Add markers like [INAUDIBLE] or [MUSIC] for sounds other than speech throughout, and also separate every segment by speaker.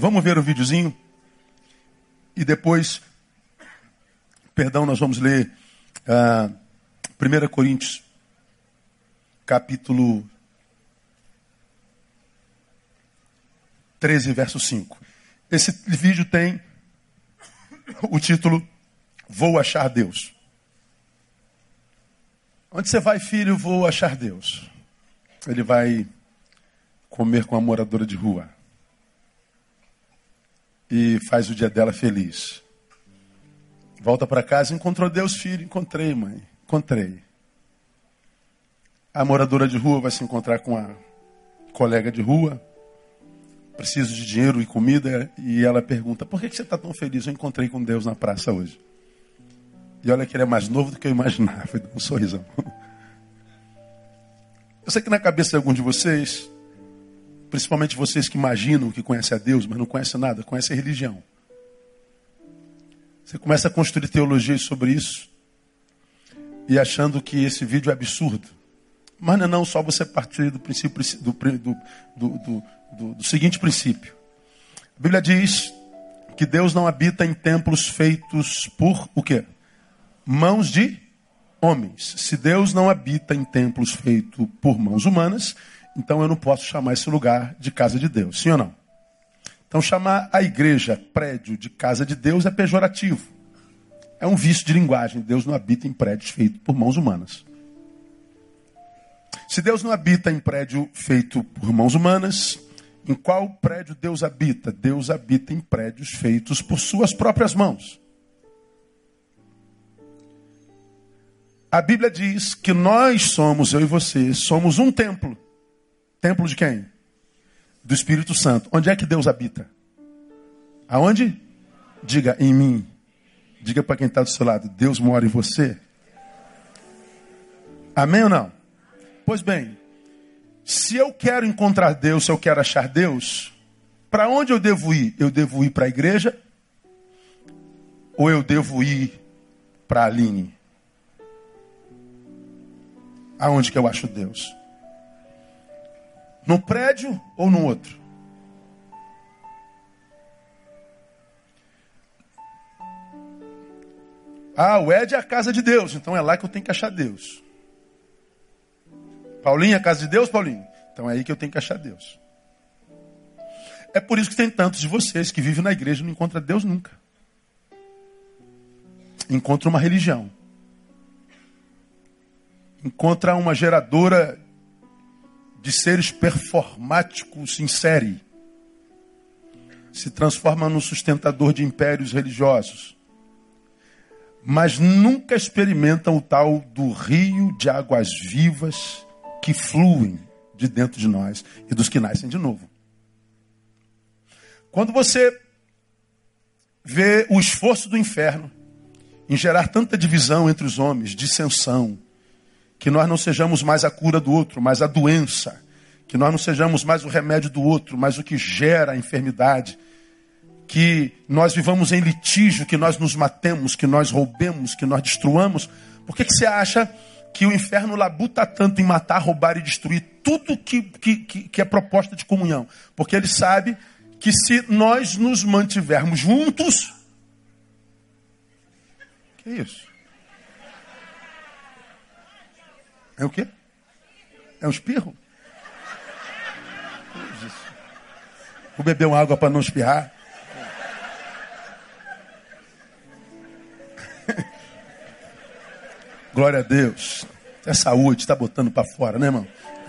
Speaker 1: Vamos ver o videozinho e depois, perdão, nós vamos ler uh, ah, 1 Coríntios, capítulo 13, verso 5. Esse vídeo tem o título Vou achar Deus. Onde você vai, filho? Vou achar Deus. Ele vai comer com a moradora de rua. E faz o dia dela feliz. Volta para casa, encontrou Deus, filho. Encontrei, mãe. Encontrei. A moradora de rua vai se encontrar com a colega de rua. Preciso de dinheiro e comida. E ela pergunta: Por que você está tão feliz? Eu encontrei com Deus na praça hoje. E olha que ele é mais novo do que eu imaginava. [LAUGHS] Um sorriso. Eu sei que na cabeça de alguns de vocês, principalmente vocês que imaginam que conhecem a Deus, mas não conhecem nada, conhecem a religião. Você começa a construir teologias sobre isso e achando que esse vídeo é absurdo. Mas não é não, só você partir do princípio do, do, do, do, seguinte princípio. A Bíblia diz que Deus não habita em templos feitos por o quê? mãos de homens. Se Deus não habita em templos feitos por mãos humanas, então eu não posso chamar esse lugar de casa de Deus. Sim ou não? Então chamar a igreja prédio de casa de Deus é pejorativo. É um vício de linguagem. Deus não habita em prédios feitos por mãos humanas. Se Deus não habita em prédio feito por mãos humanas, em qual prédio Deus habita? Deus habita em prédios feitos por suas próprias mãos. A Bíblia diz que nós somos, eu e você, somos um templo. Templo de quem? Do Espírito Santo. Onde é que Deus habita? Aonde? Diga em mim. Diga para quem está do seu lado: Deus mora em você. Amém ou não? Pois bem, se eu quero encontrar Deus, se eu quero achar Deus, para onde eu devo ir? Eu devo ir para a igreja? Ou eu devo ir para a Aline? Aonde que eu acho Deus? No prédio ou no outro? Ah, o Ed é a casa de Deus, então é lá que eu tenho que achar Deus. Paulinho é a casa de Deus, Paulinho? Então é aí que eu tenho que achar Deus. É por isso que tem tantos de vocês que vivem na igreja e não encontram Deus nunca. Encontram uma religião encontra uma geradora de seres performáticos em série. Se transforma num sustentador de impérios religiosos. Mas nunca experimentam o tal do rio de águas vivas que fluem de dentro de nós e dos que nascem de novo. Quando você vê o esforço do inferno em gerar tanta divisão entre os homens, dissensão, que nós não sejamos mais a cura do outro, mas a doença. Que nós não sejamos mais o remédio do outro, mas o que gera a enfermidade. Que nós vivamos em litígio, que nós nos matemos, que nós roubemos, que nós destruamos. Por que, que você acha que o inferno labuta tanto em matar, roubar e destruir tudo que, que, que, é proposta de comunhão? Porque ele sabe que se nós nos mantivermos juntos. Que isso? É o quê? É um espirro? Vou beber uma água para não espirrar. Glória a Deus. É saúde, está botando para fora, né, irmão?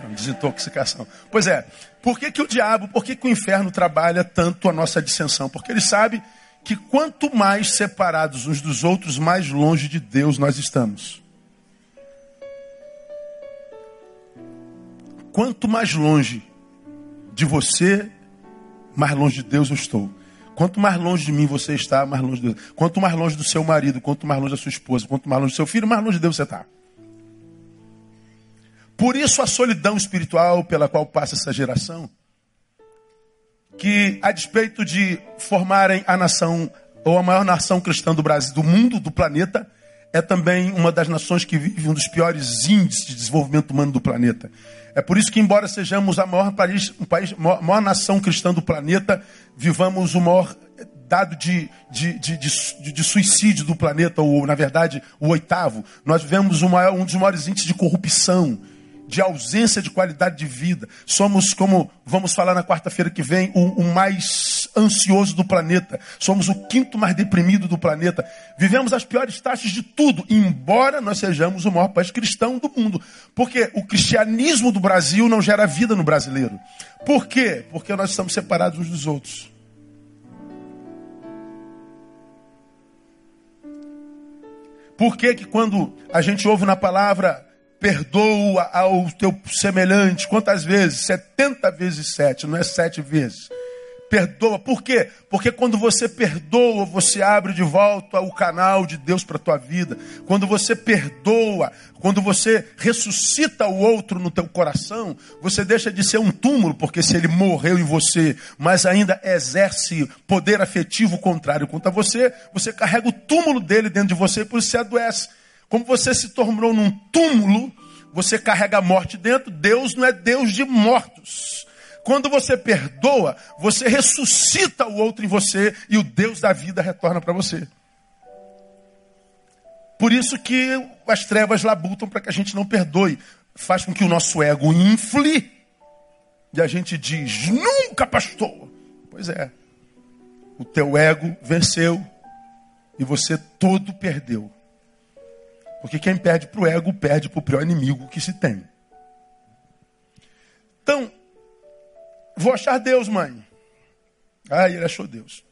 Speaker 1: Desintoxicação. Pois é, por que, que o diabo, por que, que o inferno trabalha tanto a nossa dissensão? Porque ele sabe que quanto mais separados uns dos outros, mais longe de Deus nós estamos. Quanto mais longe de você, mais longe de Deus eu estou. Quanto mais longe de mim você está, mais longe de Deus. Quanto mais longe do seu marido, quanto mais longe da sua esposa, quanto mais longe do seu filho, mais longe de Deus você está. Por isso a solidão espiritual pela qual passa essa geração, que a despeito de formarem a nação ou a maior nação cristã do Brasil, do mundo, do planeta, é também uma das nações que vive um dos piores índices de desenvolvimento humano do planeta. É por isso que, embora sejamos a maior, país, um país, maior, maior nação cristã do planeta, vivamos o maior dado de, de, de, de, de suicídio do planeta, ou, na verdade, o oitavo. Nós vivemos maior, um dos maiores índices de corrupção, de ausência de qualidade de vida. Somos, como vamos falar na quarta-feira que vem, o, o, mais ansioso do planeta. Somos o quinto mais deprimido do planeta. Vivemos as piores taxas de tudo, embora nós sejamos o maior país cristão do mundo. Porque o cristianismo do Brasil não gera vida no brasileiro. Por quê? Porque nós estamos separados uns dos outros. Por que, que quando a gente ouve na palavra perdoa ao teu semelhante. Quantas vezes? 70 vezes 7, não é sete vezes. Perdoa. Por quê? Porque quando você perdoa, você abre de volta o canal de Deus para a tua vida. Quando você perdoa, quando você ressuscita o outro no teu coração, você deixa de ser um túmulo, porque se ele morreu em você, mas ainda exerce poder afetivo contrário contra você, você carrega o túmulo dele dentro de você e por isso você adoece. Como você se tornou num túmulo, você carrega a morte dentro. Deus não é Deus de mortos. Quando você perdoa, você ressuscita o outro em você e o Deus da vida retorna para você. Por isso que as trevas labutam para que a gente não perdoe. Faz com que o nosso ego infle e a gente diz: nunca, pastor. Pois é. O teu ego venceu e você todo perdeu. Porque quem perde para o ego, perde para o pior inimigo que se tem. Então, vou achar Deus, mãe. Ah, ele achou Deus.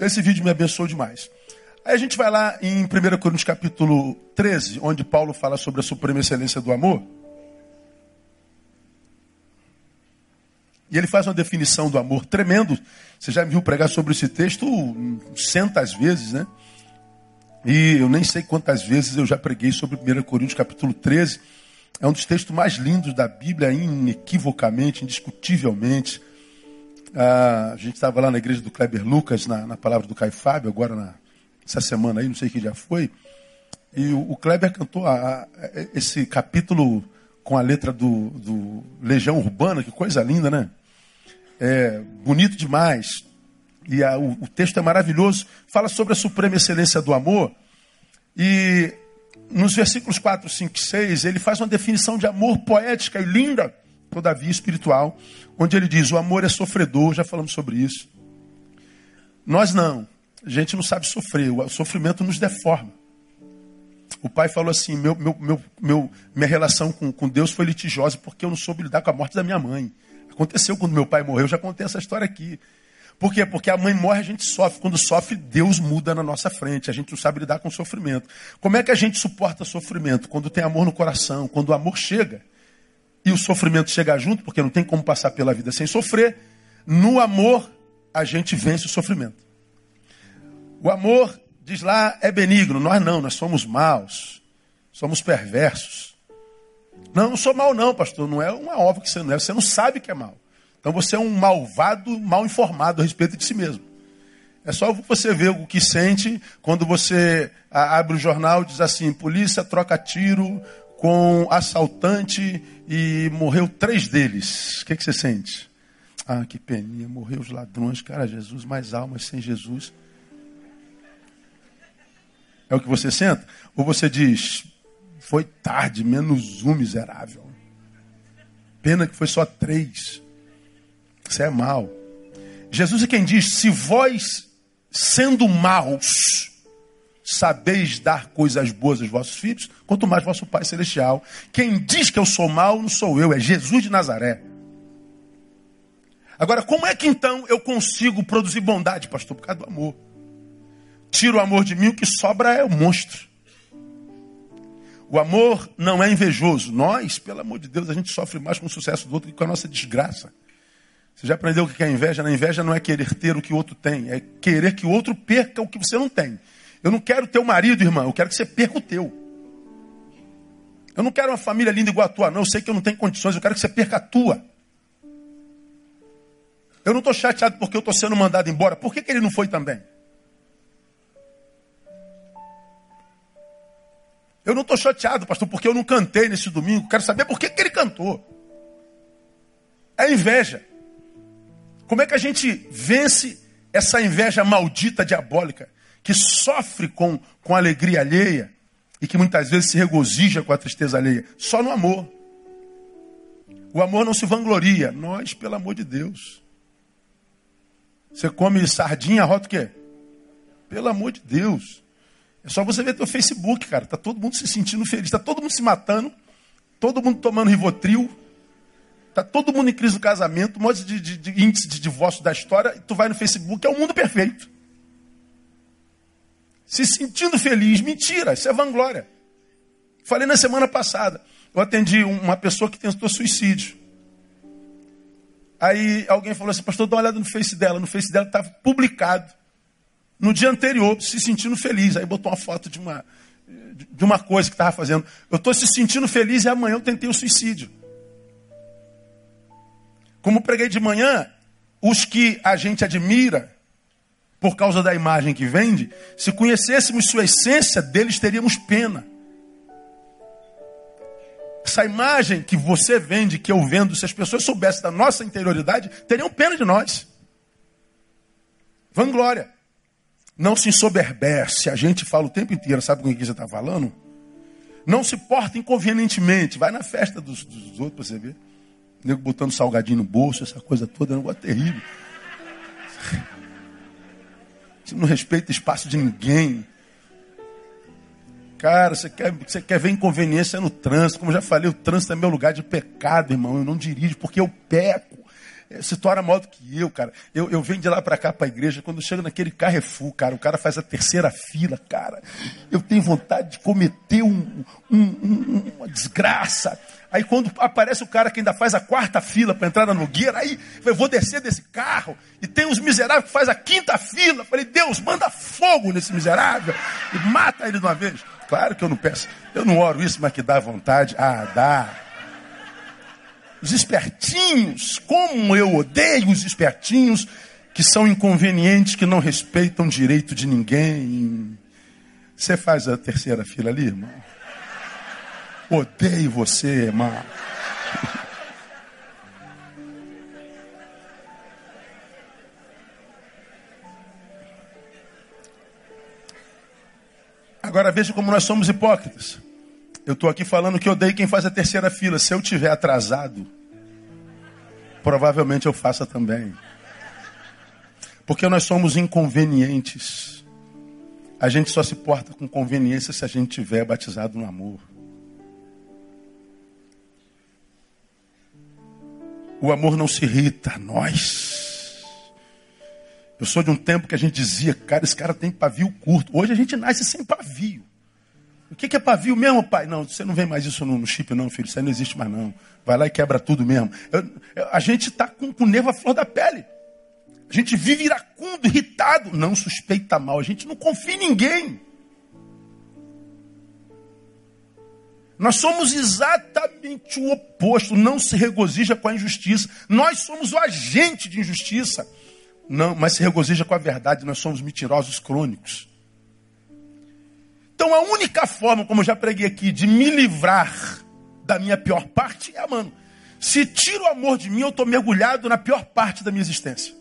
Speaker 1: Esse vídeo me abençoou demais. Aí a gente vai lá em 1 Coríntios capítulo 13, onde Paulo fala sobre a suprema excelência do amor. E ele faz uma definição do amor tremendo. Você já me viu pregar sobre esse texto centas vezes, né? E eu nem sei quantas vezes eu já preguei sobre 1 Coríntios capítulo 13. É um dos textos mais lindos da Bíblia, inequivocamente, indiscutivelmente. Ah, a gente estava lá na igreja do Kleber Lucas, na, na palavra do Caio Fábio, agora na, essa semana aí, não sei que já foi. E o, o Kleber cantou a, a, esse capítulo com a letra do, do Legião Urbana, que coisa linda, né? É bonito demais e a, o, o, texto é maravilhoso, fala sobre a suprema excelência do amor. E nos versículos 4, 5 e 6, ele faz uma definição de amor poética e linda, todavia espiritual, onde ele diz: o amor é sofredor, já falamos sobre isso. Nós não, a gente não sabe sofrer, o sofrimento nos deforma. O pai falou assim: meu, meu, meu, meu, minha relação com, com Deus foi litigiosa porque eu não soube lidar com a morte da minha mãe. Aconteceu quando meu pai morreu, já contei essa história aqui. Por quê? Porque a mãe morre, a gente sofre. Quando sofre, Deus muda na nossa frente. A gente não sabe lidar com o sofrimento. Como é que a gente suporta sofrimento? Quando tem amor no coração, quando o amor chega e o sofrimento chega junto, porque não tem como passar pela vida sem sofrer. No amor, a gente vence o sofrimento. O amor, diz lá, é benigno. Nós não, nós somos maus. Somos perversos. Não, não sou mal, não, pastor. Não é uma obra que você não é. Você não sabe que é mal. Então você é um malvado mal informado a respeito de si mesmo. É só você ver o que sente quando você abre o jornal e diz assim: polícia troca tiro com assaltante e morreu três deles. O que, que você sente? Ah, que peninha, morreu os ladrões, cara, Jesus, mais almas sem Jesus. É o que você sente? Ou você diz, foi tarde, menos um miserável. Pena que foi só três. Isso é mal. Jesus é quem diz: se vós, sendo maus, sabeis dar coisas boas aos vossos filhos, quanto mais vosso Pai Celestial. Quem diz que eu sou mau não sou eu, é Jesus de Nazaré. Agora, como é que então eu consigo produzir bondade, pastor? Por causa do amor. Tira o amor de mim, o que sobra é o monstro. O amor não é invejoso. Nós, pelo amor de Deus, a gente sofre mais com o sucesso do outro que com a nossa desgraça. Você já aprendeu o que é inveja? Na inveja não é querer ter o que o outro tem, é querer que o outro perca o que você não tem. Eu não quero teu marido, irmão, eu quero que você perca o teu. Eu não quero uma família linda igual a tua, não. Eu sei que eu não tenho condições, eu quero que você perca a tua. Eu não estou chateado porque eu estou sendo mandado embora. Por que, que ele não foi também? Eu não estou chateado, pastor, porque eu não cantei nesse domingo. Quero saber por que, que ele cantou. É inveja. Como é que a gente vence essa inveja maldita, diabólica, que sofre com, com alegria alheia e que muitas vezes se regozija com a tristeza alheia? Só no amor. O amor não se vangloria. Nós, pelo amor de Deus. Você come sardinha, rota o quê? Pelo amor de Deus. É só você ver teu Facebook, cara. Tá todo mundo se sentindo feliz, tá todo mundo se matando, todo mundo tomando Rivotril, tá todo mundo em crise do casamento, um monte de, de, de índice de divórcio da história, e tu vai no Facebook, é o um mundo perfeito. Se sentindo feliz, mentira, isso é vanglória. Falei na semana passada, eu atendi uma pessoa que tentou suicídio. Aí alguém falou assim, pastor, dá uma olhada no Face dela. No Face dela estava publicado no dia anterior, se sentindo feliz. Aí botou uma foto de uma, de uma coisa que estava fazendo. Eu estou se sentindo feliz e amanhã eu tentei o suicídio. Como preguei de manhã, os que a gente admira, por causa da imagem que vende, se conhecêssemos sua essência, deles teríamos pena. Essa imagem que você vende, que eu vendo, se as pessoas soubessem da nossa interioridade, teriam pena de nós. Vanglória. Não se ensoberbece. A gente fala o tempo inteiro, sabe com quem você está falando? Não se porta inconvenientemente. Vai na festa dos, dos outros para você ver. O nego botando salgadinho no bolso, essa coisa toda, é um negócio terrível. Você não respeita espaço de ninguém. Cara, você quer, você quer ver inconveniência no trânsito. Como eu já falei, o trânsito é meu lugar de pecado, irmão. Eu não dirijo porque eu peco. É, se torna maior do que eu, cara. Eu, eu venho de lá para cá para a igreja, quando chego naquele Carrefour, cara, o cara faz a terceira fila, cara. Eu tenho vontade de cometer um, um, um, uma desgraça. Aí quando aparece o cara que ainda faz a quarta fila para entrar na Nogueira, aí eu vou descer desse carro e tem uns miseráveis que faz a quinta fila. Falei, Deus, manda fogo nesse miserável e mata ele de uma vez. Claro que eu não peço, eu não oro isso, mas que dá vontade. Ah, dá. Os espertinhos, como eu odeio os espertinhos que são inconvenientes, que não respeitam direito de ninguém. Você faz a terceira fila ali, irmão? Odeio você, irmão. Agora veja como nós somos hipócritas. Eu estou aqui falando que odeio quem faz a terceira fila. Se eu tiver atrasado, provavelmente eu faça também. Porque nós somos inconvenientes. A gente só se porta com conveniência se a gente tiver batizado no amor. O amor não se irrita, nós. Eu sou de um tempo que a gente dizia, cara, esse cara tem pavio curto. Hoje a gente nasce sem pavio. O que, é pavio mesmo, pai? Não, você não vê mais isso no, chip, não, filho. Isso aí não existe mais, não. Vai lá e quebra tudo mesmo. Eu, eu, a gente está com, com nervo à flor da pele. A gente vive iracundo, irritado. Não suspeita mal. A gente não confia em ninguém. Nós somos exatamente o oposto. Não se regozija com a injustiça. Nós somos o agente de injustiça. Não, mas se regozija com a verdade. Nós somos mentirosos crônicos. Então a única forma, como eu já preguei aqui, de me livrar da minha pior parte é amando. Se tiro o amor de mim, eu estou mergulhado na pior parte da minha existência.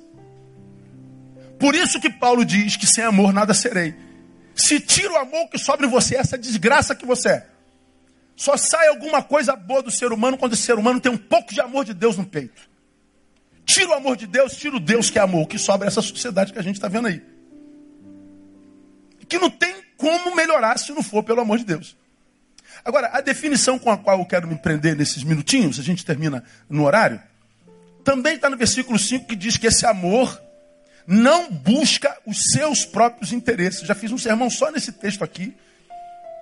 Speaker 1: Por isso que Paulo diz que sem amor nada serei. Se tiro o amor que sobra em você, essa desgraça que você é. Só sai alguma coisa boa do ser humano quando o ser humano tem um pouco de amor de Deus no peito. Tira o amor de Deus, tira o Deus que é amor. Que sobra é essa sociedade que a gente está vendo aí. Que não tem como melhorar se não for pelo amor de Deus. Agora, a definição com a qual eu quero me prender nesses minutinhos, a gente termina no horário, também está no versículo 5 que diz que esse amor não busca os seus próprios interesses. Já fiz um sermão só nesse texto aqui.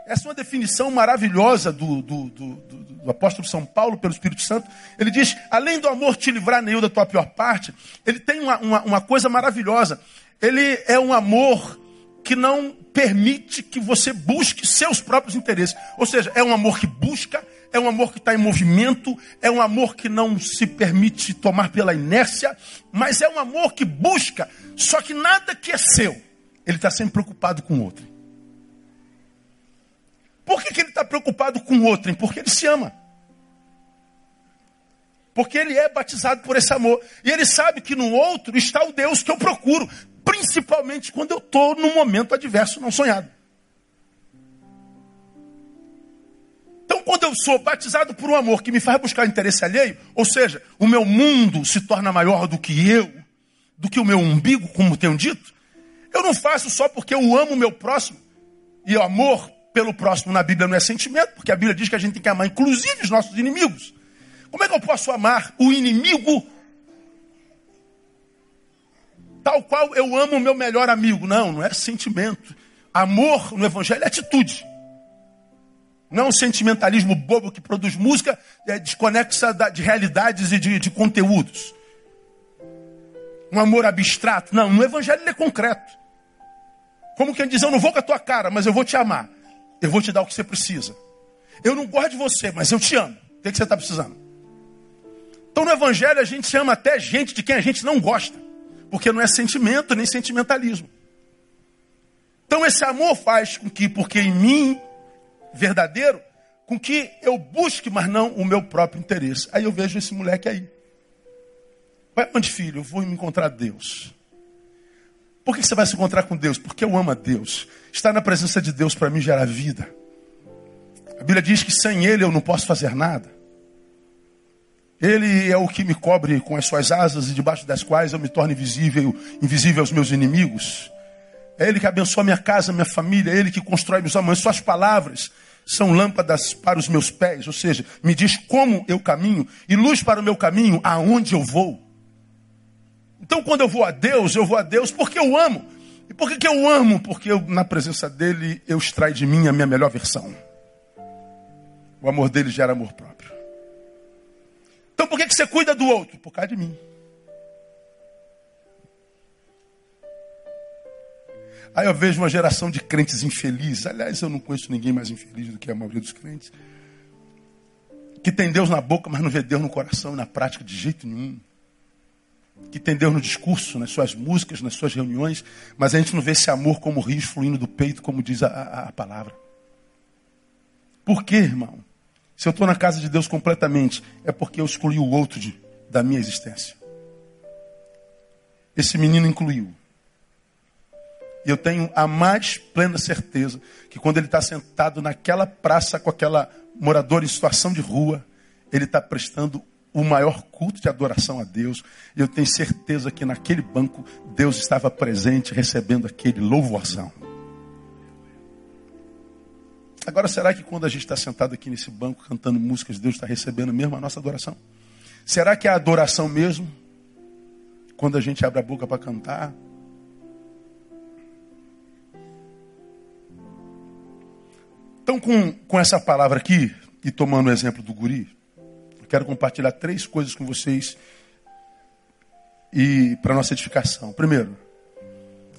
Speaker 1: Essa é uma definição maravilhosa do, do, do, do, apóstolo São Paulo pelo Espírito Santo. Ele diz: além do amor te livrar, Neil, da tua pior parte, ele tem uma, uma, uma coisa maravilhosa. Ele é um amor que não permite que você busque seus próprios interesses. Ou seja, é um amor que busca, é um amor que está em movimento, é um amor que não se permite tomar pela inércia, mas é um amor que busca, só que nada que é seu, ele está sempre preocupado com o outro. Por que, que ele está preocupado com o outro? Porque ele se ama. Porque ele é batizado por esse amor. E ele sabe que no outro está o Deus que eu procuro. Principalmente quando eu estou num momento adverso, não sonhado. Então, quando eu sou batizado por um amor que me faz buscar interesse alheio, ou seja, o meu mundo se torna maior do que eu, do que o meu umbigo, como tenho dito, eu não faço só porque eu amo o meu próximo. E o amor pelo próximo na Bíblia não é sentimento, porque a Bíblia diz que a gente tem que amar inclusive os nossos inimigos. Como é que eu posso amar o inimigo tal qual eu amo o meu melhor amigo? Não, não é sentimento. Amor no Evangelho é atitude. Não um sentimentalismo bobo que produz música é, desconexa de realidades e de, de conteúdos. Um amor abstrato. Não, no Evangelho ele é concreto. Como quem diz, eu não vou com a tua cara, mas eu vou te amar. Eu vou te dar o que você precisa. Eu não gosto de você, mas eu te amo. O que, você está precisando? Então no Evangelho a gente ama até gente de quem a gente não gosta. Porque não é sentimento nem sentimentalismo. Então esse amor faz com que, porque em mim verdadeiro com que eu busque, mas não o meu próprio interesse. Aí eu vejo esse moleque aí. Vai onde, filho? Eu vou me encontrar Deus. Por que você vai se encontrar com Deus? Porque eu amo a Deus. Estar na presença de Deus para mim gera vida. A Bíblia diz que sem Ele eu não posso fazer nada. Ele é o que me cobre com as suas asas e debaixo das quais eu me torno invisível, invisível aos meus inimigos. É Ele que abençoa minha casa, minha família, é Ele que constrói meus amanhãs. Suas palavras são lâmpadas para os meus pés, ou seja, me diz como eu caminho e luz para o meu caminho, aonde eu vou. Então, quando eu vou a Deus, eu vou a Deus porque eu amo. E por que, que eu amo? Porque eu, na presença dele eu extraio de mim a minha melhor versão. O amor dele gera amor próprio. Então, por que, que você cuida do outro? Por causa de mim. Aí eu vejo uma geração de crentes infelizes. Aliás, eu não conheço ninguém mais infeliz do que a maioria dos crentes. Que tem Deus na boca, mas não vê Deus no coração e na prática de jeito nenhum. Que tem Deus no discurso, nas suas músicas, nas suas reuniões, mas a gente não vê esse amor como rios fluindo do peito, como diz a, a, a palavra. Por quê, irmão? Se eu estou na casa de Deus completamente, é porque eu excluí o outro de, da minha existência. Esse menino incluiu. E eu tenho a mais plena certeza que quando ele está sentado naquela praça com aquela moradora em situação de rua, ele está prestando o maior culto de adoração a Deus. Eu tenho certeza que naquele banco Deus estava presente, recebendo aquele louvorzão. Agora, será que quando a gente está sentado aqui nesse banco cantando músicas, Deus está recebendo mesmo a nossa adoração? Será que é a adoração mesmo? Quando a gente abre a boca para cantar, Então, com, com essa palavra aqui, e tomando o exemplo do guri, quero compartilhar três coisas com vocês e para nossa edificação. Primeiro,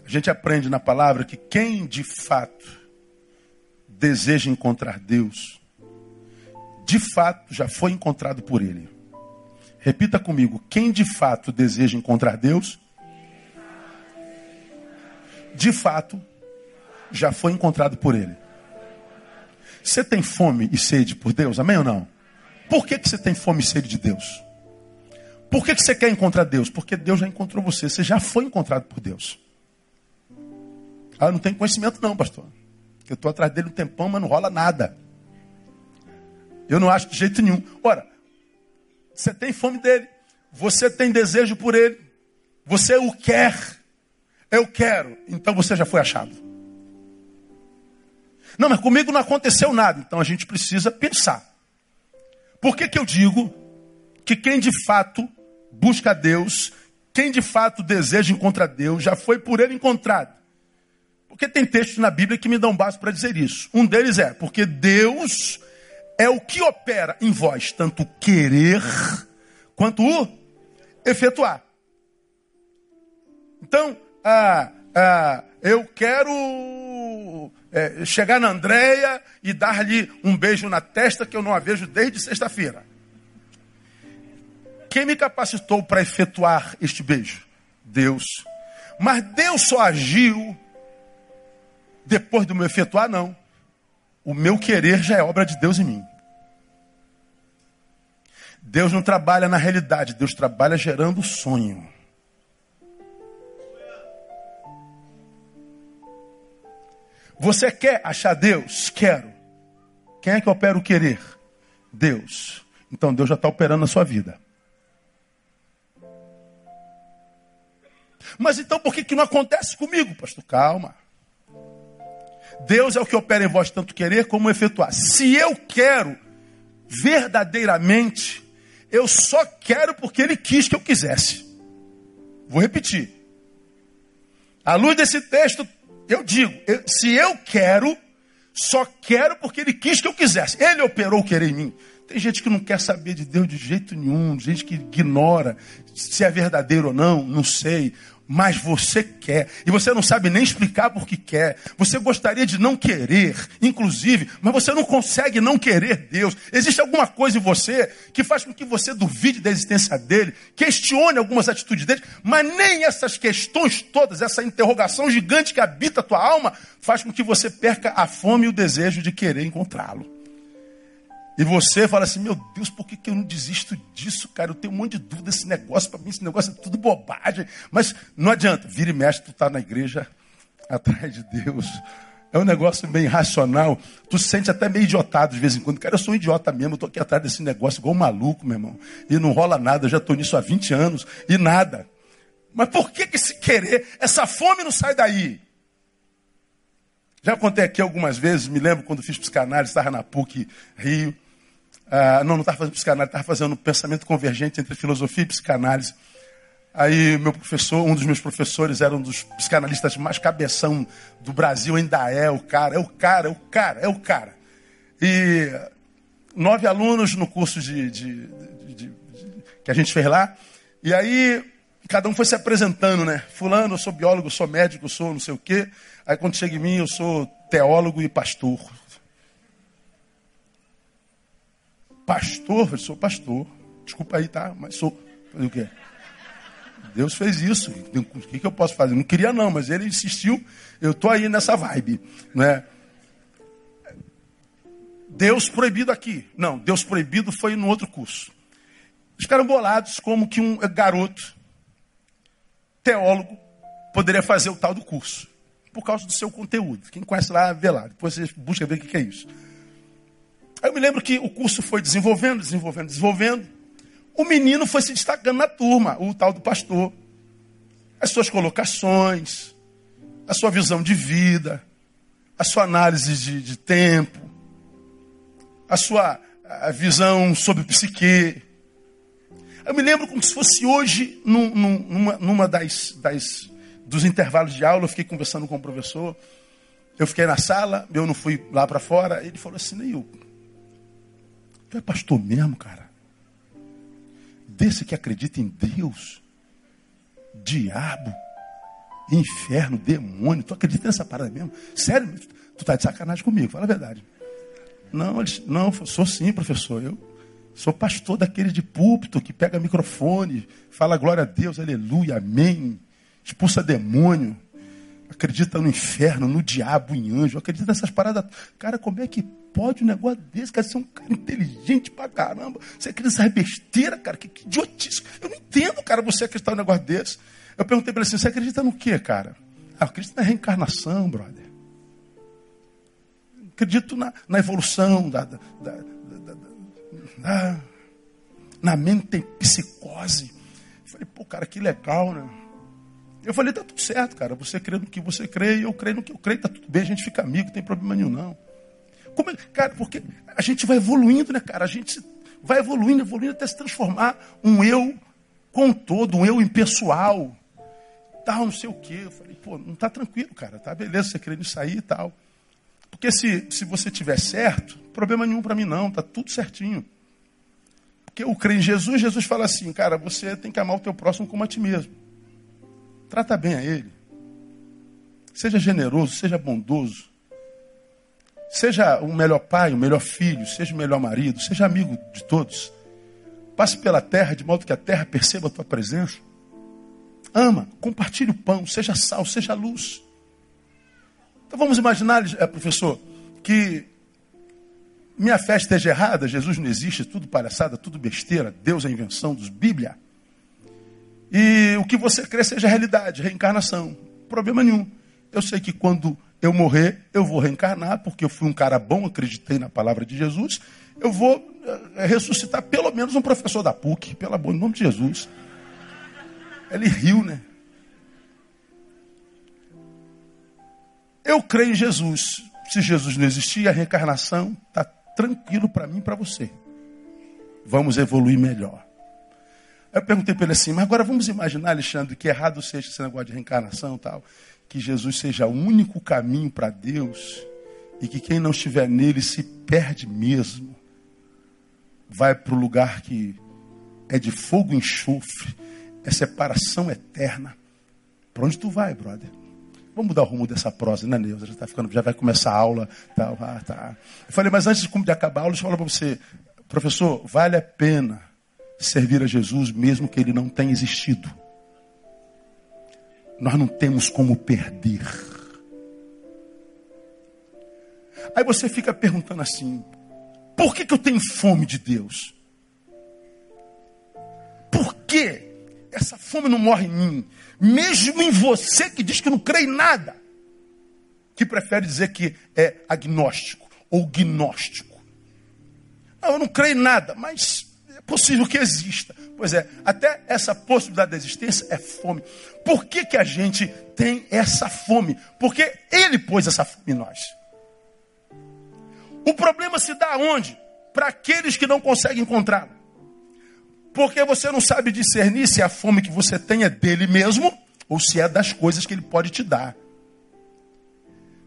Speaker 1: a gente aprende na palavra que quem de fato deseja encontrar Deus, de fato já foi encontrado por Ele. Repita comigo: quem de fato deseja encontrar Deus, de fato já foi encontrado por Ele. Você tem fome e sede por Deus? Amém ou não? Por que, que você tem fome e sede de Deus? Por que, que você quer encontrar Deus? Porque Deus já encontrou você. Você já foi encontrado por Deus. Ah, não tenho conhecimento não, pastor. Eu estou atrás dele um tempão, mas não rola nada. Eu não acho de jeito nenhum. Ora, você tem fome dele. Você tem desejo por ele. Você o quer. Eu quero. Então você já foi achado. Não, mas comigo não aconteceu nada. Então a gente precisa pensar. Por que, que eu digo que quem de fato busca Deus, quem de fato deseja encontrar Deus, já foi por ele encontrado? Porque tem textos na Bíblia que me dão base para dizer isso. Um deles é, porque Deus é o que opera em vós, tanto querer quanto o efetuar. Então, ah, ah, eu quero é, chegar na Andréia e dar-lhe um beijo na testa que eu não a vejo desde sexta-feira. Quem me capacitou para efetuar este beijo? Deus. Mas Deus só agiu depois do meu efetuar, não. o meu querer já é obra de Deus em mim. Deus não trabalha na realidade, Deus trabalha gerando sonho. Você quer achar Deus? Quero. Quem é que opera o querer? Deus. Então Deus já está operando na sua vida. Mas então por que, que não acontece comigo, pastor? Calma. Deus é o que opera em vós tanto querer como efetuar. Se eu quero verdadeiramente, eu só quero porque Ele quis que eu quisesse. Vou repetir. À luz desse texto, eu digo: eu, se eu quero, só quero porque Ele quis que eu quisesse. Ele operou o querer em mim. Tem gente que não quer saber de Deus de jeito nenhum, gente que ignora se é verdadeiro ou não, não sei mas você quer. E você não sabe nem explicar por que quer. Você gostaria de não querer, inclusive, mas você não consegue não querer Deus. Existe alguma coisa em você que faz com que você duvide da existência dele, questione algumas atitudes dele, mas nem essas questões todas, essa interrogação gigante que habita a tua alma, faz com que você perca a fome e o desejo de querer encontrá-lo. E você fala assim, meu Deus, por que, que eu não desisto disso, cara? Eu tenho um monte de dúvida desse negócio, para mim esse negócio é tudo bobagem. Mas não adianta, vira e mexe, tu está na igreja [LAUGHS] atrás de Deus. É um negócio bem racional. Tu se sente até meio idiotado de vez em quando. Cara, eu sou um idiota mesmo, eu estou aqui atrás desse negócio igual um maluco, meu irmão. E não rola nada, eu já estou nisso há 20 anos e nada. Mas por que, que esse querer, essa fome não sai daí? Já contei aqui algumas vezes, me lembro quando fiz psicanálise, estava na PUC Rio. Ah, não, não estava fazendo psicanálise, estava fazendo pensamento convergente entre filosofia e psicanálise. Aí meu professor, um dos meus professores era um dos psicanalistas mais cabeção do Brasil, ainda é o cara, é o cara, é o cara, é o cara. E nove alunos no curso de, de, de, de que a gente fez lá. E aí cada um foi se apresentando, né? Fulano, eu sou biólogo, eu sou médico, eu sou não sei o quê. Aí quando chega em mim, eu sou teólogo e pastor. Pastor, eu sou pastor. Desculpa aí, tá? Mas sou. Fazer o quê? Deus fez isso. O que, eu posso fazer? Não queria não, mas ele insistiu. Eu tô aí nessa vibe, né? Deus proibido aqui. Não, Deus proibido foi no outro curso. Ficaram bolados como que um garoto, teólogo, poderia fazer o tal do curso. Por causa do seu conteúdo. Quem conhece lá, vê lá. Depois você busca ver o que é isso. Eu me lembro que o curso foi desenvolvendo, desenvolvendo, desenvolvendo. O menino foi se destacando na turma, o tal do pastor. As suas colocações, a sua visão de vida, a sua análise de, de tempo, a sua a visão sobre psique. Eu me lembro como se fosse hoje, num, numa, numa das, das, dos intervalos de aula, eu fiquei conversando com o professor. Eu fiquei na sala, eu não fui lá para fora. Ele falou assim, Neil, Tu é pastor mesmo, cara? Desse que acredita em Deus, diabo, inferno, demônio. Tu acredita nessa parada mesmo? Sério? Tu tá de sacanagem comigo, fala a verdade. Não, não, sou sim, professor. Eu sou pastor daquele de púlpito que pega microfone, fala glória a Deus, aleluia, amém, expulsa demônio acredita no inferno, no diabo, em anjo, acredita nessas paradas. Cara, como é que pode um negócio desse? Cara, você é um cara inteligente pra caramba. Você acredita nessa besteira, cara? Que, que idiotice. Eu não entendo, cara, você acreditar num negócio desse. Eu perguntei para ele assim: você acredita no quê, cara? Ah, eu acredito na reencarnação, brother. Acredito na, na evolução, da, da, da, da, na mente psicose. Falei, pô, cara, que legal, né? Eu falei, tá tudo certo, cara. Você crê no que você crê eu creio no que eu creio, tá tudo bem, a gente fica amigo, não tem problema nenhum, não. Como é, cara, porque a gente vai evoluindo, né, cara? A gente vai evoluindo, evoluindo até se transformar um eu com todo, um eu impessoal. Tal, não sei o quê. Eu falei, pô, não tá tranquilo, cara. Tá beleza, você crê nisso aí e tal. Porque se, se você tiver certo, problema nenhum para mim não, tá tudo certinho. Porque eu creio em Jesus, Jesus fala assim, cara, você tem que amar o teu próximo como a ti mesmo. Trata bem a ele. Seja generoso, seja bondoso. Seja o melhor pai, o melhor filho, seja o melhor marido, seja amigo de todos. Passe pela terra de modo que a terra perceba a tua presença. Ama, compartilhe o pão, seja sal, seja luz. Então vamos imaginar, eh, professor, que minha fé esteja errada, Jesus não existe, tudo palhaçada, tudo besteira, Deus é invenção dos Bíblia. E o que você crê seja realidade, reencarnação. Problema nenhum. Eu sei que quando eu morrer, eu vou reencarnar, porque eu fui um cara bom, acreditei na palavra de Jesus. Eu vou eh, ressuscitar pelo menos um professor da PUC, pelo amor nome de Jesus. Ele riu, né? Eu creio em Jesus. Se Jesus não existir, a reencarnação está tranquilo para mim e para você. Vamos evoluir melhor. Eu perguntei para ele assim, mas agora vamos imaginar, Alexandre, que errado seja esse negócio de reencarnação e tal que Jesus seja o único caminho para Deus e que quem não estiver nele se perde mesmo. Vai para o lugar que é de fogo e enxofre, é separação eterna. Para onde tu vai, brother? Vamos mudar o rumo dessa prosa, né, Neuza? Já, tá ficando, já vai começar a aula. Ah, tá. Eu falei, mas antes de acabar a aula, deixa eu falar para você. Professor, vale a pena servir a Jesus mesmo que ele não tenha existido nós não temos como perder. Aí você fica perguntando assim: por que, que eu tenho fome de Deus? Por que essa fome não morre em mim? Mesmo em você que diz que não crê em nada, que prefere dizer que é agnóstico ou gnóstico. Não, eu não creio em nada, mas possível que exista. Pois é, até essa possibilidade de existência é fome. Por que, que a gente tem essa fome? Porque Ele pôs essa fome em nós. O problema se dá onde? Para aqueles que não conseguem encontrá-lo. Porque você não sabe discernir se a fome que você tem é dele mesmo ou se é das coisas que ele pode te dar.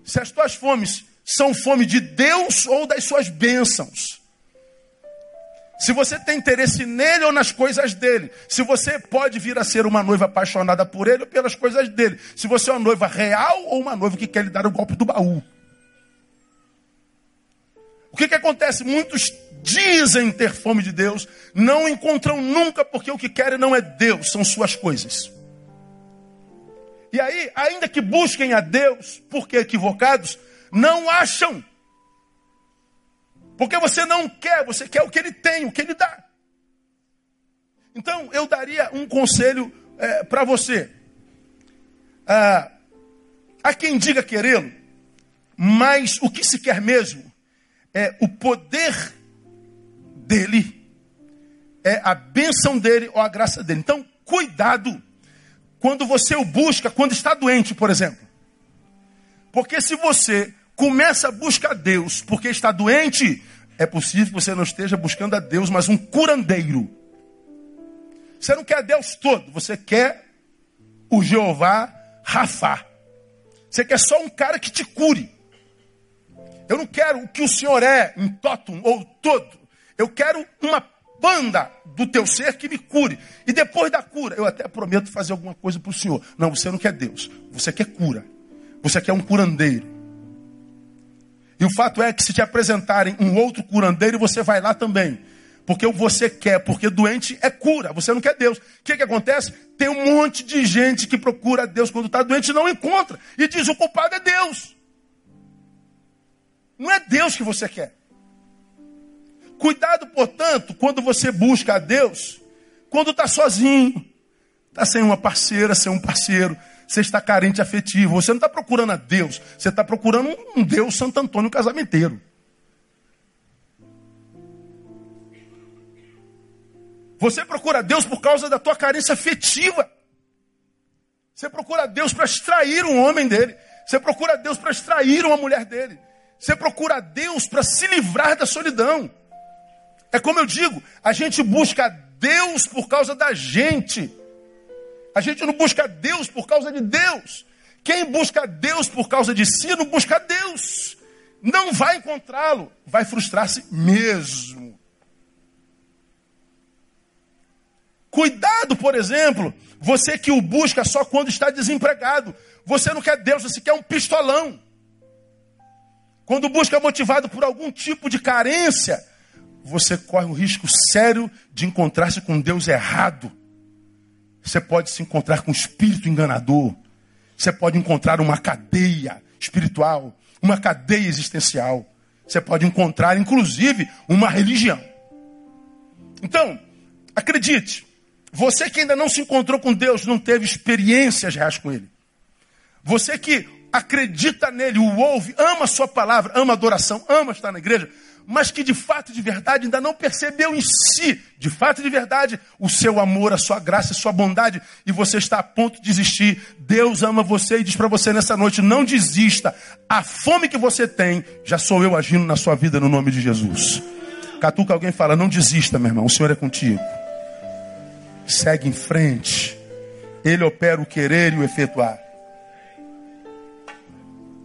Speaker 1: Se as tuas fomes são fome de Deus ou das suas bênçãos. Se você tem interesse nele ou nas coisas dele. Se você pode vir a ser uma noiva apaixonada por ele ou pelas coisas dele. Se você é uma noiva real ou uma noiva que quer lhe dar o golpe do baú. O que, que acontece? Muitos dizem ter fome de Deus, não encontram nunca porque o que querem não é Deus, são suas coisas. E aí, ainda que busquem a Deus, porque equivocados, não acham. Porque você não quer, você quer o que ele tem, o que ele dá. Então, eu daria um conselho é, para você. Ah, há quem diga querê-lo, mas o que se quer mesmo é o poder dele, é a bênção dele ou a graça dele. Então, cuidado quando você o busca, quando está doente, por exemplo. Porque se você começa a buscar Deus porque está doente, é possível que você não esteja buscando a Deus, mas um curandeiro. Você não quer Deus todo, você quer o Jeová Rafá. Você quer só um cara que te cure. Eu não quero o que o Senhor é, em totum ou todo. Eu quero uma banda do teu ser que me cure. E depois da cura, eu até prometo fazer alguma coisa para o Senhor. Não, você não quer Deus. Você quer cura. Você quer um curandeiro. E o fato é que se te apresentarem um outro curandeiro, você vai lá também. Porque você quer, porque doente é cura, você não quer Deus. O que, que acontece? Tem um monte de gente que procura Deus quando está doente e não encontra. E diz: o culpado é Deus. Não é Deus que você quer. Cuidado, portanto, quando você busca a Deus, quando está sozinho, está sem uma parceira, sem um parceiro, você está carente afetivo. Você não está procurando a Deus, você está procurando um Deus Santo Antônio casamenteiro. Você procura Deus por causa da tua carência afetiva. Você procura Deus para extrair um homem dele. Você procura Deus para extrair uma mulher dele. Você procura Deus para se livrar da solidão. É como eu digo, a gente busca Deus por causa da gente. A gente não busca Deus por causa de Deus. Quem busca Deus por causa de si não busca Deus. Não vai encontrá-lo, vai frustrar-se mesmo. Cuidado, por exemplo, você que o busca só quando está desempregado. Você não quer Deus, você quer um pistolão. Quando busca motivado por algum tipo de carência, você corre o risco sério de encontrar-se com Deus errado. Você pode se encontrar com um espírito enganador. Você pode encontrar uma cadeia espiritual, uma cadeia existencial. Você pode encontrar, inclusive, uma religião. Então, acredite, você que ainda não se encontrou com Deus, não teve experiências reais com Ele. Você que acredita nele, o ouve, ama a sua palavra, ama a adoração, ama estar na igreja, mas que de fato, de verdade, ainda não percebeu em si, de fato, de verdade, o seu amor, a sua graça, a sua bondade, e você está a ponto de desistir. Deus ama você e diz para você nessa noite: não desista. A fome que você tem, já sou eu agindo na sua vida no nome de Jesus. Catuca alguém fala: não desista, meu irmão, o Senhor é contigo. Segue em frente. Ele opera o querer e o efetuar.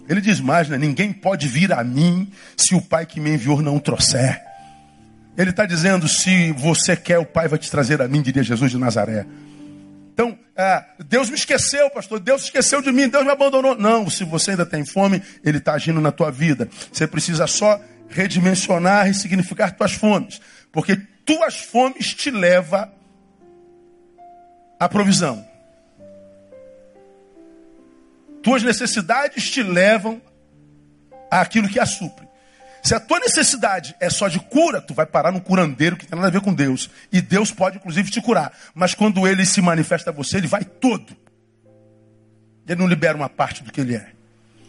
Speaker 1: Ele diz mais, né? Ninguém pode vir a mim se o Pai que me enviou não o trouxer. Ele está dizendo: se você quer, o Pai vai te trazer a mim, diria Jesus de Nazaré. Então, ah, Deus me esqueceu, pastor. Deus esqueceu de mim, Deus me abandonou. Não, se você ainda tem fome, Ele está agindo na tua vida. Você precisa só redimensionar e significar tuas fomes. Porque tuas fomes te levam à provisão. Tuas necessidades te levam àquilo que a supre. Se a tua necessidade é só de cura, tu vai parar num curandeiro que tem nada a ver com Deus. E Deus pode, inclusive, te curar. Mas quando ele se manifesta a você, ele vai todo. Ele não libera uma parte do que ele é.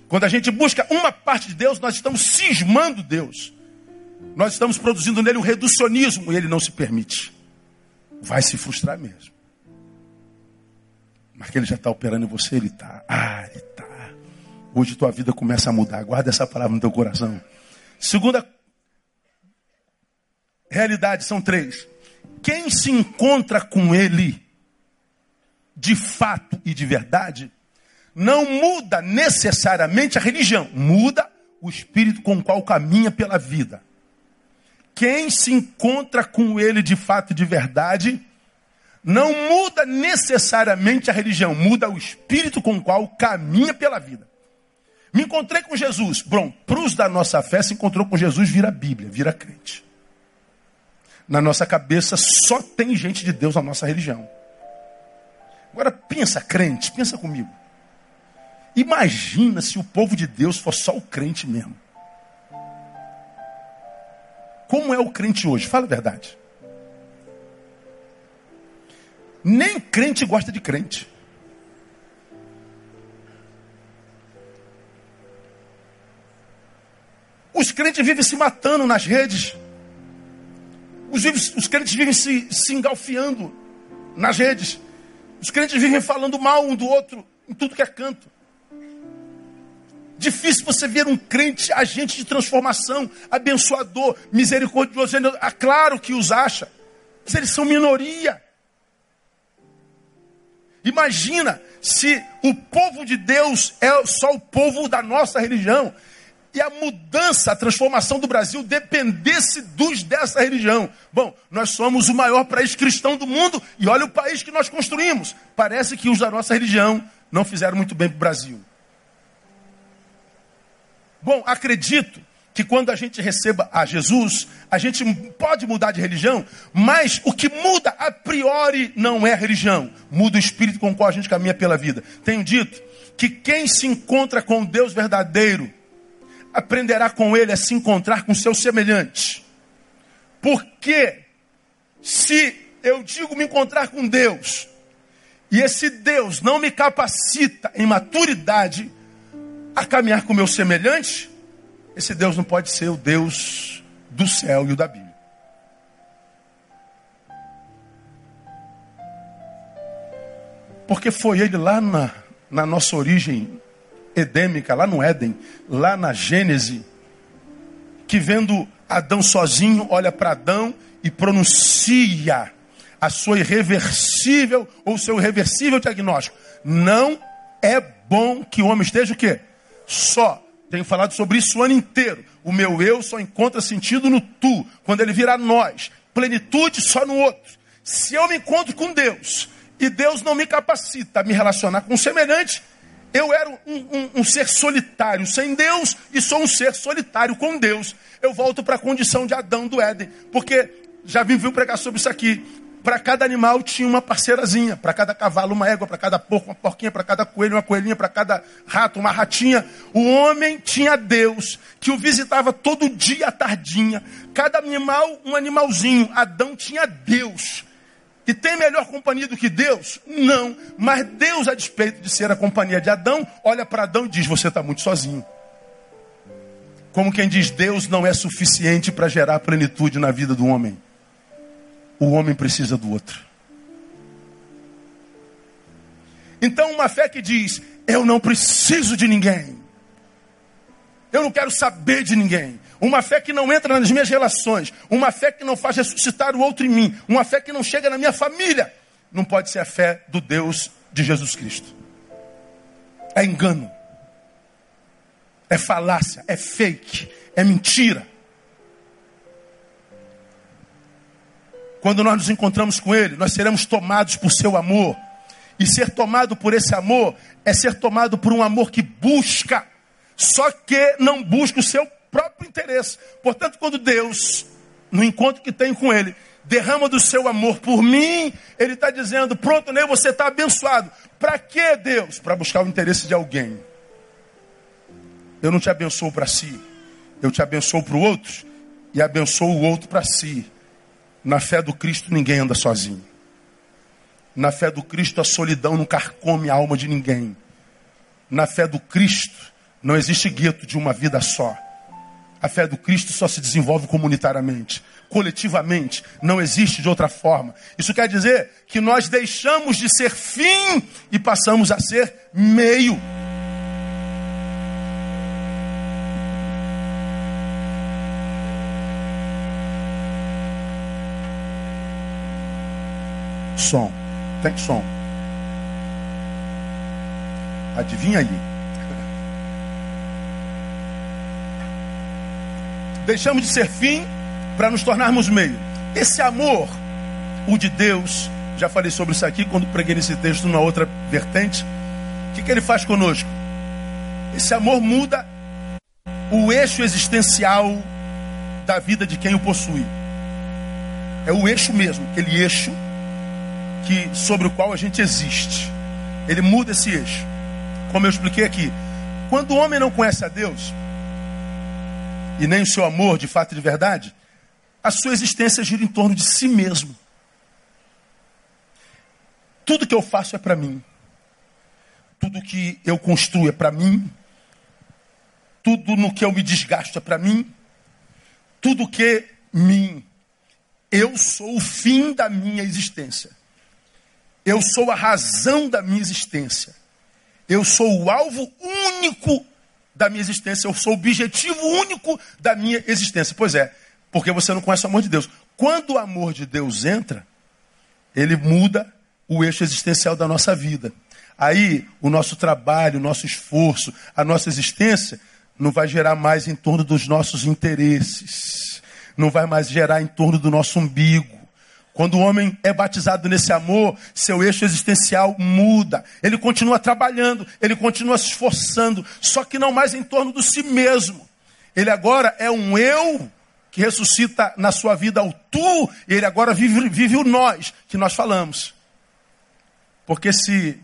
Speaker 1: Quando a gente busca uma parte de Deus, nós estamos cismando Deus. Nós estamos produzindo nele um reducionismo e ele não se permite. Vai se frustrar mesmo. Mas que ele já está operando em você, ele está. Ah, ele. Hoje tua vida começa a mudar. Guarda essa palavra no teu coração. Segunda realidade são três. Quem se encontra com ele de fato e de verdade, não muda necessariamente a religião, muda o espírito com o qual caminha pela vida. Quem se encontra com ele de fato e de verdade, não muda necessariamente a religião, muda o espírito com o qual caminha pela vida. Me encontrei com Jesus. Bom, para da nossa fé, se encontrou com Jesus, vira Bíblia, vira crente. Na nossa cabeça só tem gente de Deus na nossa religião. Agora pensa, crente, pensa comigo. Imagina se o povo de Deus fosse só o crente mesmo. Como é o crente hoje? Fala a verdade. Nem crente gosta de crente. Os crentes vivem se matando nas redes. Os, os crentes vivem se, se engalfiando nas redes. Os crentes vivem falando mal um do outro em tudo que é canto. Difícil você ver um crente agente de transformação, abençoador, misericordioso. É claro que os acha, mas eles são minoria. Imagina se o povo de Deus é só o povo da nossa religião e a mudança, a transformação do Brasil dependesse dos dessa religião. Bom, nós somos o maior país cristão do mundo e olha o país que nós construímos. Parece que os da nossa religião não fizeram muito bem para o Brasil. Bom, acredito que quando a gente receba a Jesus, a gente pode mudar de religião, mas o que muda a priori não é religião, muda o espírito com o qual a gente caminha pela vida. Tenho dito que quem se encontra com Deus verdadeiro aprenderá com ele a se encontrar com seu semelhante. Porque se eu digo me encontrar com Deus, e esse Deus não me capacita em maturidade a caminhar com meu semelhante, esse Deus não pode ser o Deus do céu e o da Bíblia. Porque foi ele lá na, na nossa origem edêmica, lá no Éden, lá na Gênese, que vendo Adão sozinho, olha para Adão e pronuncia a sua irreversível ou seu irreversível diagnóstico. Não é bom que o homem esteja o quê? Só. Tenho falado sobre isso o ano inteiro. O meu eu só encontra sentido no tu, quando ele vira nós. Plenitude só no outro. Se eu me encontro com Deus e Deus não me capacita a me relacionar com o semelhante, eu era um, um, um, ser solitário sem Deus e sou um ser solitário com Deus. Eu volto para a condição de Adão do Éden, porque já vim vir pregar sobre isso aqui. para cada animal tinha uma parceirazinha. Para cada cavalo, uma égua. Para cada porco, uma porquinha. Para cada coelho, uma coelhinha. Para cada rato, uma ratinha. O homem tinha Deus, que o visitava todo dia à tardinha. Cada animal, um animalzinho. Adão tinha Deus. E tem melhor companhia do que Deus? Não. Mas Deus, a despeito de ser a companhia de Adão, olha para Adão e diz: Você está muito sozinho. Como quem diz, Deus não é suficiente para gerar plenitude na vida do homem. O homem precisa do outro. Então, uma fé que diz: Eu não preciso de ninguém. Eu não quero saber de ninguém. Uma fé que não entra nas minhas relações. Uma fé que não faz ressuscitar o outro em mim. Uma fé que não chega na minha família. Não pode ser a fé do Deus de Jesus Cristo. É engano. É falácia. É fake. É mentira. Quando nós nos encontramos com Ele, nós seremos tomados por seu amor. E ser tomado por esse amor é ser tomado por um amor que busca só que não busca o seu próprio interesse. Portanto, quando Deus, no encontro que tem com Ele, derrama do seu amor por mim, Ele está dizendo: pronto, né, você está abençoado. Para que Deus? Para buscar o interesse de alguém. Eu não te abençoo para si, eu te abençoo para o outro e abençoo o outro para si. Na fé do Cristo ninguém anda sozinho. Na fé do Cristo a solidão não carcome a alma de ninguém. Na fé do Cristo não existe gueto de uma vida só. A fé do Cristo só se desenvolve comunitariamente, coletivamente, não existe de outra forma. Isso quer dizer que nós deixamos de ser fim e passamos a ser meio. Som, tem som. Adivinha aí. Deixamos de ser fim para nos tornarmos meio. Esse amor, o de Deus, já falei sobre isso aqui quando preguei nesse texto numa outra vertente. O que, que ele faz conosco? Esse amor muda o eixo existencial da vida de quem o possui. É o eixo mesmo, aquele eixo que sobre o qual a gente existe. Ele muda esse eixo. Como eu expliquei aqui, quando o homem não conhece a Deus, e nem o seu amor de fato e de verdade, a sua existência gira em torno de si mesmo. Tudo que eu faço é para mim. Tudo que eu construo é para mim. Tudo no que eu me desgasto é para mim. Tudo que mim. Eu sou o fim da minha existência. Eu sou a razão da minha existência. Eu sou o alvo único da minha existência, eu sou o objetivo único da minha existência. Pois é, porque você não conhece o amor de Deus. Quando o amor de Deus entra, ele muda o eixo existencial da nossa vida. Aí o nosso trabalho, o nosso esforço, a nossa existência não vai gerar mais em torno dos nossos interesses, não vai mais gerar em torno do nosso umbigo quando o homem é batizado nesse amor, seu eixo existencial muda. Ele continua trabalhando, ele continua se esforçando, só que não mais em torno do si mesmo. Ele agora é um eu que ressuscita na sua vida o tu, e ele agora vive, vive o nós que nós falamos. Porque se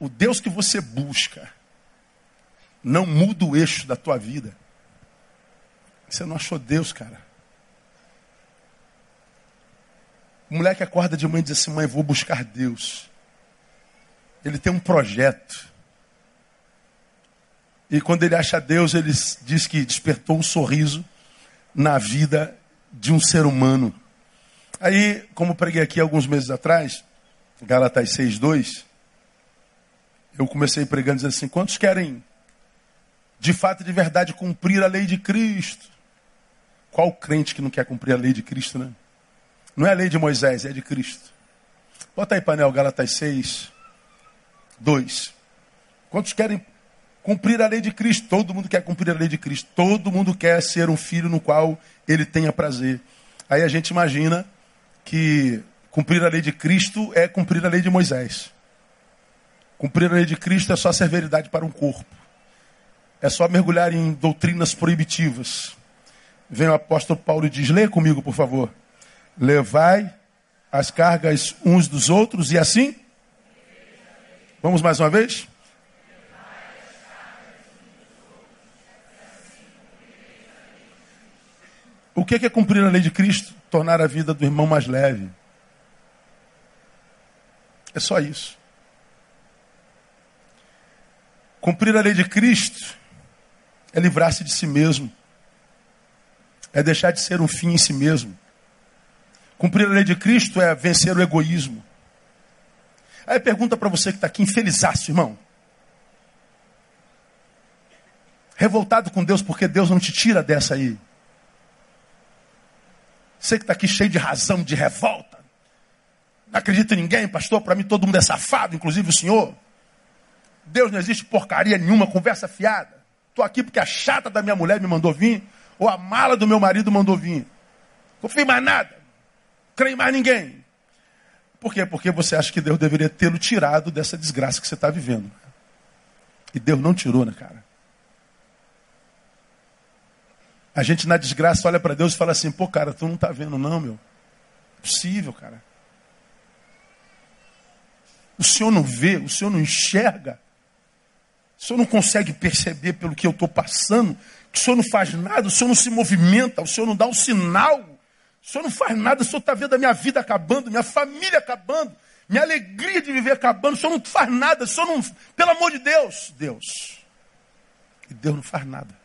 Speaker 1: o Deus que você busca não muda o eixo da tua vida, você não achou Deus, cara. O moleque acorda de manhã e diz assim: mãe, vou buscar Deus. Ele tem um projeto. E quando ele acha Deus, ele diz que despertou um sorriso na vida de um ser humano. Aí, como preguei aqui alguns meses atrás, Galatas 6,2, eu comecei pregando dizendo assim: quantos querem de fato e de verdade cumprir a lei de Cristo? Qual crente que não quer cumprir a lei de Cristo, né? Não é a lei de Moisés, é de Cristo. Bota aí, painel, Galatas 6, 2. Quantos querem cumprir a lei de Cristo? Todo mundo quer cumprir a lei de Cristo. Todo mundo quer ser um filho no qual ele tenha prazer. Aí a gente imagina que cumprir a lei de Cristo é cumprir a lei de Moisés. Cumprir a lei de Cristo é só severidade para um corpo. É só mergulhar em doutrinas proibitivas. Vem o apóstolo Paulo e diz: Leia comigo, por favor. Levai as cargas uns dos outros e assim? Vamos mais uma vez? O que é cumprir a lei de Cristo? Tornar a vida do irmão mais leve. É só isso. Cumprir a lei de Cristo é livrar-se de si mesmo. É deixar de ser um fim em si mesmo. Cumprir a lei de Cristo é vencer o egoísmo. Aí pergunta para você que está aqui, infelizaço, irmão. Revoltado com Deus porque Deus não te tira dessa aí. Você que está aqui cheio de razão, de revolta. Não acredita em ninguém, pastor. Para mim todo mundo é safado, inclusive o senhor. Deus não existe porcaria nenhuma, conversa fiada. Estou aqui porque a chata da minha mulher me mandou vir, ou a mala do meu marido mandou vir. Confio mais nada. Creio mais ninguém. Por quê? Porque você acha que Deus deveria tê-lo tirado dessa desgraça que você está vivendo. E Deus não tirou, né, cara? A gente na desgraça olha para Deus e fala assim, pô, cara, tu não está vendo não, meu. É possível, cara. O Senhor não vê, o Senhor não enxerga. O Senhor não consegue perceber pelo que eu estou passando, que o Senhor não faz nada, o Senhor não se movimenta, o Senhor não dá um sinal. O Senhor não faz nada, o Senhor está vendo a minha vida acabando, minha família acabando, minha alegria de viver acabando, o Senhor não faz nada, o Senhor não. Pelo amor de Deus, Deus. E Deus não faz nada.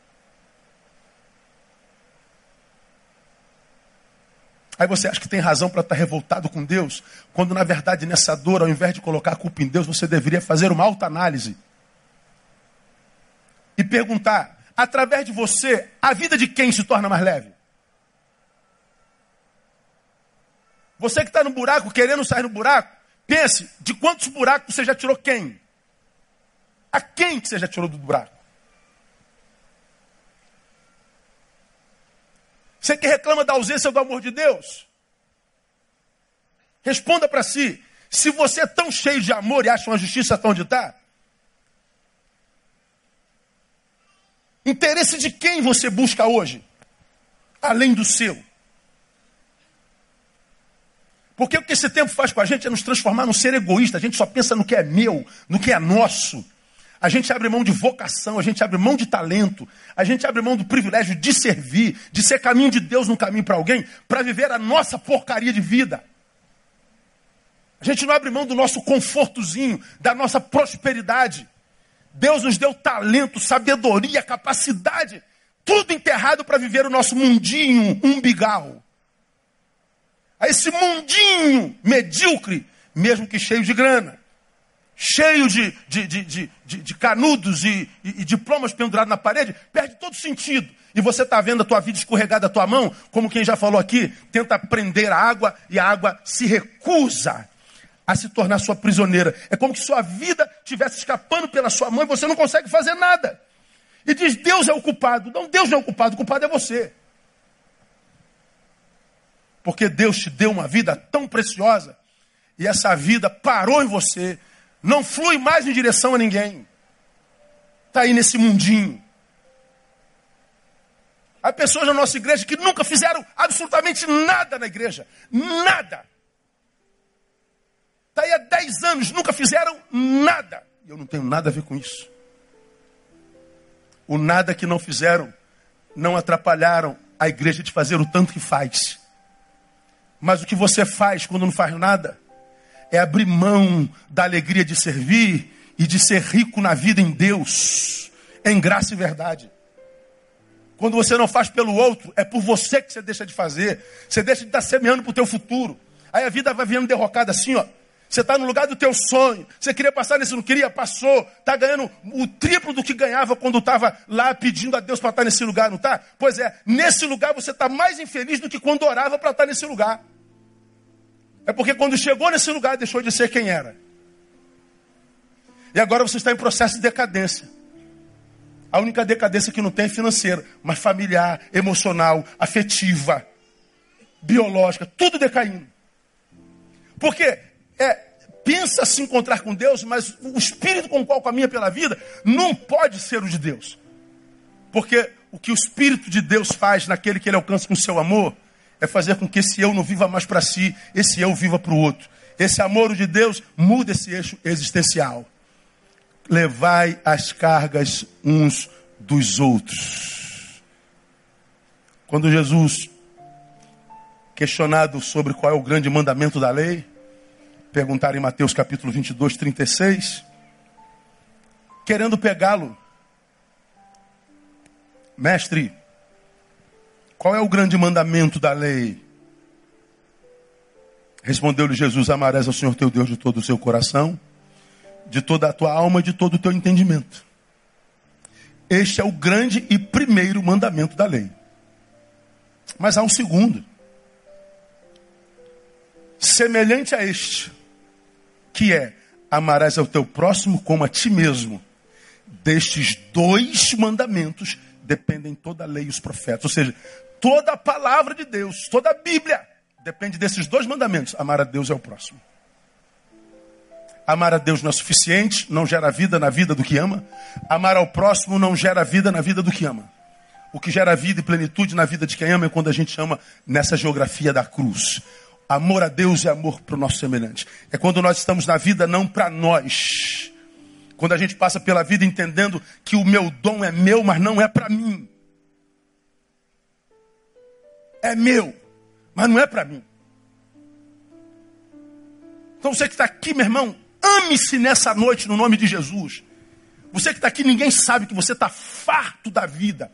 Speaker 1: Aí você acha que tem razão para estar tá revoltado com Deus, quando na verdade nessa dor, ao invés de colocar a culpa em Deus, você deveria fazer uma alta análise e perguntar: através de você, a vida de quem se torna mais leve? Você que está no buraco, querendo sair no buraco, pense de quantos buracos você já tirou quem? A quem que você já tirou do buraco? Você que reclama da ausência do amor de Deus? Responda para si. Se você é tão cheio de amor e acha uma justiça tão onde está, interesse de quem você busca hoje? Além do seu. Porque o que esse tempo faz com a gente é nos transformar num ser egoísta. A gente só pensa no que é meu, no que é nosso. A gente abre mão de vocação, a gente abre mão de talento, a gente abre mão do privilégio de servir, de ser caminho de Deus no caminho para alguém, para viver a nossa porcaria de vida. A gente não abre mão do nosso confortozinho, da nossa prosperidade. Deus nos deu talento, sabedoria, capacidade, tudo enterrado para viver o nosso mundinho umbigal. A esse mundinho medíocre, mesmo que cheio de grana cheio de, de, de, de, canudos e, e, diplomas pendurados na parede, perde todo sentido. E você está vendo a tua vida escorregar da tua mão, como quem já falou aqui, tenta prender a água e a água se recusa a se tornar sua prisioneira. É como se sua vida estivesse escapando pela sua mão e você não consegue fazer nada. E diz: Deus é o culpado. Não, Deus não é o culpado, o culpado é você. Porque Deus te deu uma vida tão preciosa e essa vida parou em você não flui mais em direção a ninguém. Está aí nesse mundinho. Há pessoas na nossa igreja que nunca fizeram absolutamente nada na igreja. Nada. Está aí há 10 anos, nunca fizeram nada. E eu não tenho nada a ver com isso. O nada que não fizeram não atrapalharam a igreja de fazer o tanto que faz. Mas o que você faz quando não faz nada é abrir mão da alegria de servir e de ser rico na vida em Deus, em graça e verdade. Quando você não faz pelo outro, é por você que você deixa de fazer. Você deixa de estar semeando para o teu futuro. Aí a vida vai vindo derrocada assim, ó. Você está no lugar do teu sonho. Você queria passar nesse, não queria, passou. Está ganhando o triplo do que ganhava quando estava lá pedindo a Deus para estar nesse lugar, não está? Pois é, nesse lugar você está mais infeliz do que quando orava para estar nesse lugar. É porque quando chegou nesse lugar deixou de ser quem era. E agora você está em processo de decadência. A única decadência que não tem é financeira, mas familiar, emocional, afetiva, biológica, tudo decaindo. Porque é, pensa se encontrar com Deus, mas o espírito com o qual caminha pela vida não pode ser o de Deus. Porque o que o espírito de Deus faz naquele que ele alcança com seu amor é fazer com que esse eu não viva mais para si, esse eu viva para o outro. Esse amor de Deus muda esse eixo existencial. Levai as cargas uns dos outros. Quando Jesus, questionado sobre qual é o grande mandamento da lei, perguntaram em Mateus capítulo 22, 36, querendo pegá-lo, mestre, qual é o grande mandamento da lei? Respondeu-lhe Jesus: Amarás ao Senhor teu Deus de todo o seu coração, de toda a tua alma e de todo o teu entendimento. Este é o grande e primeiro mandamento da lei. Mas há um segundo, semelhante a este, que é: amarás ao teu próximo como a ti mesmo. Destes dois mandamentos dependem toda a lei e os profetas. Ou seja, Toda a palavra de Deus, toda a Bíblia, depende desses dois mandamentos: amar a Deus e ao próximo. Amar a Deus não é suficiente, não gera vida na vida do que ama. Amar ao próximo não gera vida na vida do que ama. O que gera vida e plenitude na vida de quem ama é quando a gente ama nessa geografia da cruz. Amor a Deus é amor para o nosso semelhante. É quando nós estamos na vida não para nós. Quando a gente passa pela vida entendendo que o meu dom é meu, mas não é para mim é meu, mas não é para mim. Então você que está aqui, meu irmão, ame-se nessa noite no nome de Jesus. Você que está aqui, ninguém sabe que você está farto da vida,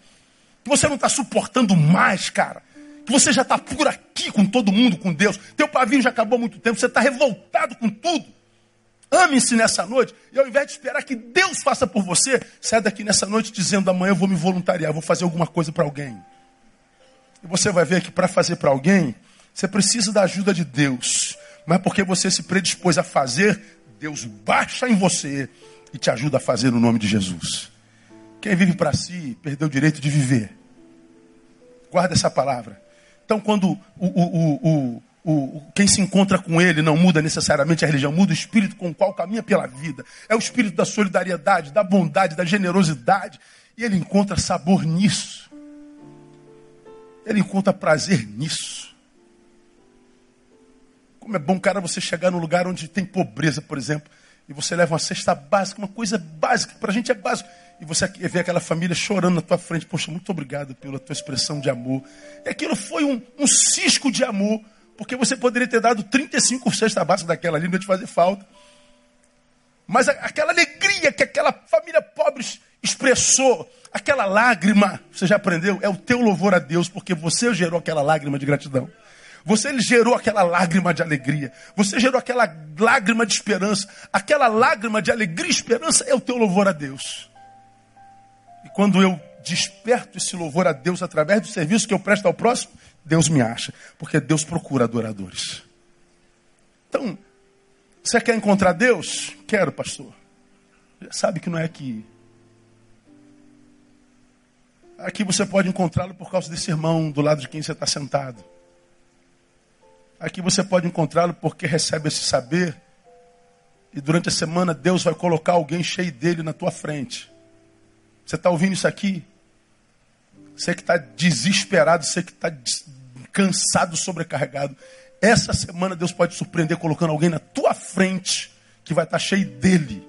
Speaker 1: que você não está suportando mais, cara, que você já está por aqui com todo mundo, com Deus. Teu pavio já acabou há muito tempo, você está revoltado com tudo. Ame-se nessa noite, e ao invés de esperar que Deus faça por você, sai daqui nessa noite dizendo: amanhã eu vou me voluntariar, vou fazer alguma coisa para alguém. E você vai ver que para fazer para alguém, você precisa da ajuda de Deus. Mas porque você se predispôs a fazer, Deus baixa em você e te ajuda a fazer no nome de Jesus. Quem vive para si, perdeu o direito de viver. Guarda essa palavra. Então, quando o, o, o, o, quem se encontra com ele não muda necessariamente a religião, muda o espírito com o qual caminha pela vida. É o espírito da solidariedade, da bondade, da generosidade. E ele encontra sabor nisso. Ele encontra prazer nisso. Como é bom, cara, você chegar num lugar onde tem pobreza, por exemplo, e você leva uma cesta básica, uma coisa básica, para a gente é básico, e você vê aquela família chorando na tua frente, poxa, muito obrigado pela tua expressão de amor. E aquilo foi um, um cisco de amor, porque você poderia ter dado 35 cestas básicas daquela ali, não ia te fazer falta. Mas aquela alegria que aquela família pobre expressou, aquela lágrima, você já aprendeu? É o teu louvor a Deus, porque você gerou aquela lágrima de gratidão. Você gerou aquela lágrima de alegria. Você gerou aquela lágrima de esperança. Aquela lágrima de alegria e esperança é o teu louvor a Deus. Quando eu desperto esse louvor a Deus através do serviço que eu presto ao próximo, Deus me acha. Porque Deus procura adoradores. Então, você quer encontrar Deus? Quero, pastor. Já sabe que não é aqui. Aqui você pode encontrá-lo por causa desse irmão do lado de quem você está sentado. Aqui você pode encontrá-lo porque recebe esse saber. E durante a semana Deus vai colocar alguém cheio dele na tua frente. Você está ouvindo isso aqui? Você que está desesperado, você que está cansado, sobrecarregado. Essa semana Deus pode surpreender colocando alguém na tua frente que vai estar tá cheio dele.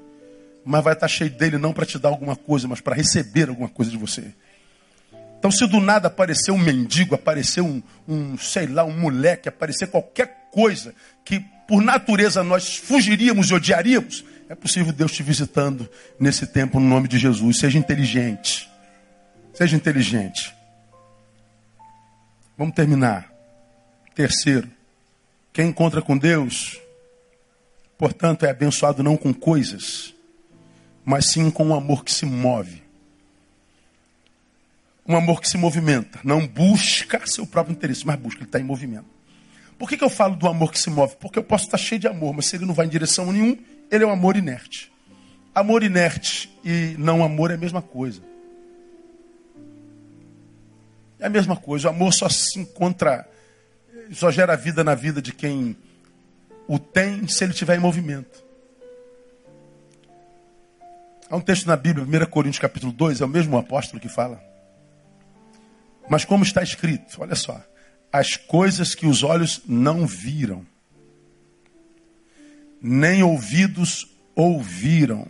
Speaker 1: Mas vai estar tá cheio dele não para te dar alguma coisa, mas para receber alguma coisa de você. Então, se do nada aparecer um mendigo, aparecer um, um, sei lá, um moleque, aparecer qualquer coisa que por natureza nós fugiríamos e odiaríamos, é possível Deus te visitando nesse tempo no nome de Jesus. Seja inteligente. Seja inteligente. Vamos terminar. Terceiro, quem encontra com Deus, portanto, é abençoado não com coisas, mas sim com o amor que se move. Um amor que se movimenta, não busca seu próprio interesse, mas busca, ele está em movimento. Por que, que eu falo do amor que se move? Porque eu posso estar cheio de amor, mas se ele não vai em direção nenhum, ele é um amor inerte. Amor inerte e não amor é a mesma coisa. É a mesma coisa. O amor só se encontra, só gera vida na vida de quem o tem se ele estiver em movimento. Há um texto na Bíblia, 1 Coríntios capítulo 2, é o mesmo apóstolo que fala. Mas como está escrito, olha só, as coisas que os olhos não viram, nem ouvidos ouviram,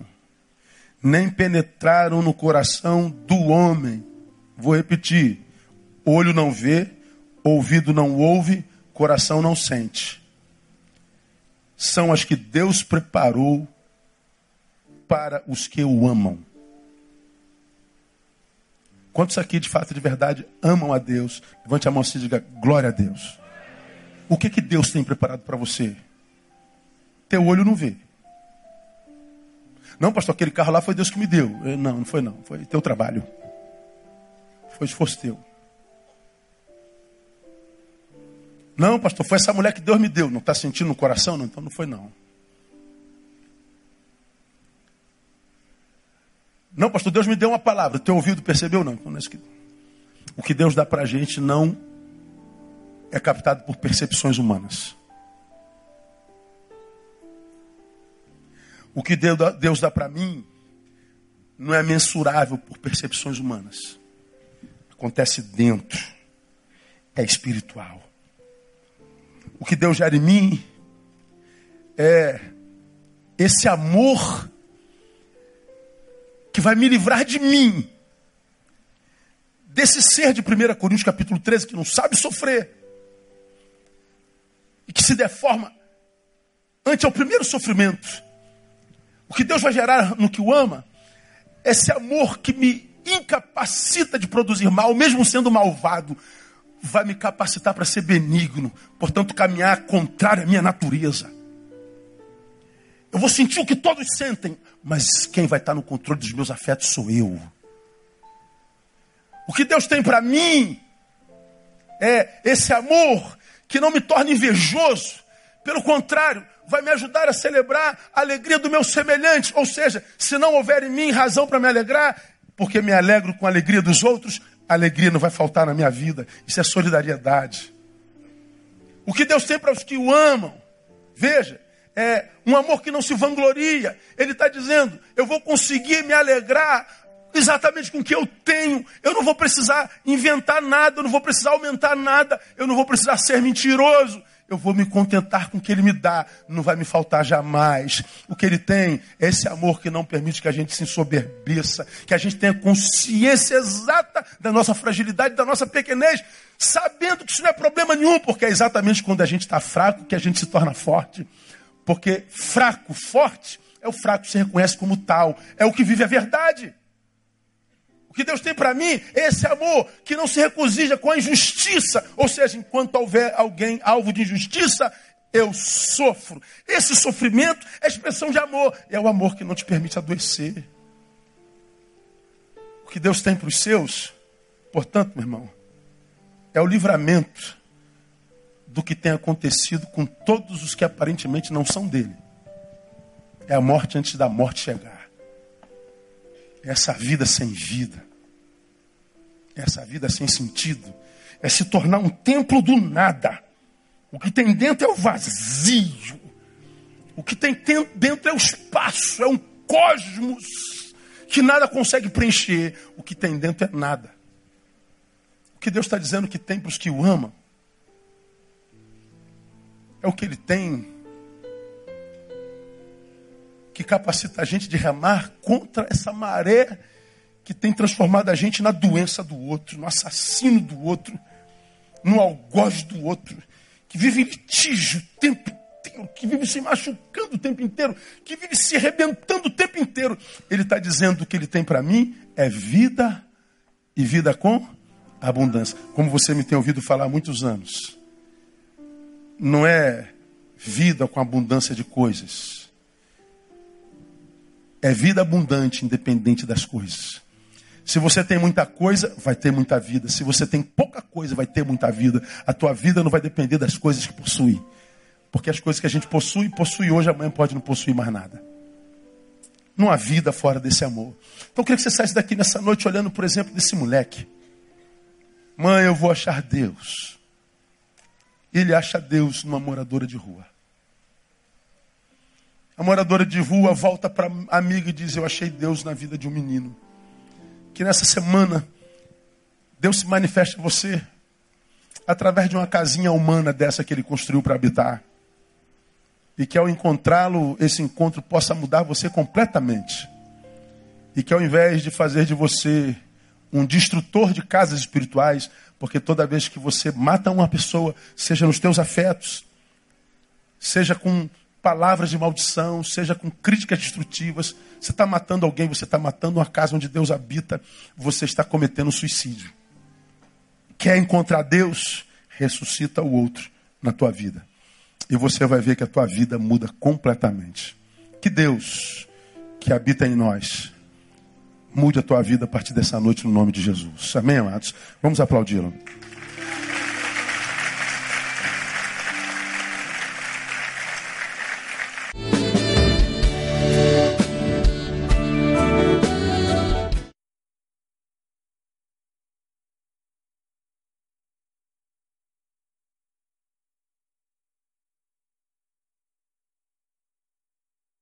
Speaker 1: nem penetraram no coração do homem. Vou repetir: olho não vê, ouvido não ouve, coração não sente. São as que Deus preparou para os que o amam. Quantos aqui, de fato, de verdade, amam a Deus? Levante a mão e diga glória a Deus. O que, que Deus tem preparado para você? Teu olho não vê. Não, pastor, aquele carro lá foi Deus que me deu. Não, não foi não. Foi teu trabalho. Foi esforço teu. Não, pastor, foi essa mulher que Deus me deu. Não está sentindo no coração? Não, então não foi não. Não, pastor, Deus me deu uma palavra. Teu ouvido percebeu? Não. Então, não é que... O que Deus dá para a gente não é captado por percepções humanas. O que Deus dá para mim não é mensurável por percepções humanas. Acontece dentro. É espiritual. O que Deus gera em mim é esse amor que vai me livrar de mim. Desse ser de 1 Coríntios capítulo 13 que não sabe sofrer. E que se deforma ante o primeiro sofrimento. O que Deus vai gerar no que o ama esse amor que me incapacita de produzir mal, mesmo sendo malvado, vai me capacitar para ser benigno, portanto, caminhar contrário à minha natureza. Eu vou sentir o que todos sentem, mas quem vai estar no controle dos meus afetos sou eu. O que Deus tem para mim é esse amor que não me torna invejoso, pelo contrário, vai me ajudar a celebrar a alegria do meu semelhante. Ou seja, se não houver em mim razão para me alegrar, porque me alegro com a alegria dos outros, a alegria não vai faltar na minha vida. Isso é solidariedade. O que Deus tem para os que o amam, veja, é um amor que não se vangloria. Ele está dizendo: eu vou conseguir me alegrar exatamente com o que eu tenho. Eu não vou precisar inventar nada, eu não vou precisar aumentar nada, eu não vou precisar ser mentiroso. Eu vou me contentar com o que Ele me dá, não vai me faltar jamais. O que Ele tem é esse amor que não permite que a gente se ensoberbeça, que a gente tenha consciência exata da nossa fragilidade, da nossa pequenez, sabendo que isso não é problema nenhum, porque é exatamente quando a gente está fraco que a gente se torna forte. Porque fraco, forte, é o fraco que se reconhece como tal. É o que vive a verdade. O que Deus tem para mim é esse amor que não se recusija com a injustiça. Ou seja, enquanto houver alguém alvo de injustiça, eu sofro. Esse sofrimento é expressão de amor. É o amor que não te permite adoecer. O que Deus tem para os seus, portanto, meu irmão, é o livramento do que tem acontecido com todos os que aparentemente não são dele. É a morte antes da morte chegar. Essa vida sem vida. Essa vida sem sentido. É se tornar um templo do nada. O que tem dentro é o vazio. O que tem dentro é o espaço, é um cosmos que nada consegue preencher. O que tem dentro é nada. O que Deus está dizendo que tem para os que o amam é o que ele tem que capacita a gente de remar contra essa maré que tem transformado a gente na doença do outro, no assassino do outro, no algoz do outro, que vive em litígio o tempo inteiro, que vive se machucando o tempo inteiro, que vive se arrebentando o tempo inteiro. Ele está dizendo que ele tem para mim é vida e vida com abundância. Como você me tem ouvido falar há muitos anos não é vida com abundância de coisas. É vida abundante, independente das coisas. Se você tem muita coisa, vai ter muita vida. Se você tem pouca coisa, vai ter muita vida. A tua vida não vai depender das coisas que possui. Porque as coisas que a gente possui, possui hoje, amanhã pode não possuir mais nada. Não há vida fora desse amor. Então eu queria que você saísse daqui nessa noite olhando, por exemplo, desse moleque. Mãe, eu vou achar Deus ele acha Deus numa moradora de rua. A moradora de rua volta para a amiga e diz: Eu achei Deus na vida de um menino. Que nessa semana Deus se manifeste a você através de uma casinha humana dessa que ele construiu para habitar. E que ao encontrá-lo, esse encontro possa mudar você completamente. E que ao invés de fazer de você um destrutor de casas espirituais, porque toda vez que você mata uma pessoa, seja nos teus afetos, seja com palavras de maldição, seja com críticas destrutivas, você está matando alguém, você está matando uma casa onde Deus habita, você está cometendo suicídio. Quer encontrar Deus? Ressuscita o outro na tua vida. E você vai ver que a tua vida muda completamente. Que Deus, que habita em nós, mude a tua vida a partir dessa noite no nome de Jesus. Amém, amados? Vamos aplaudi-lo.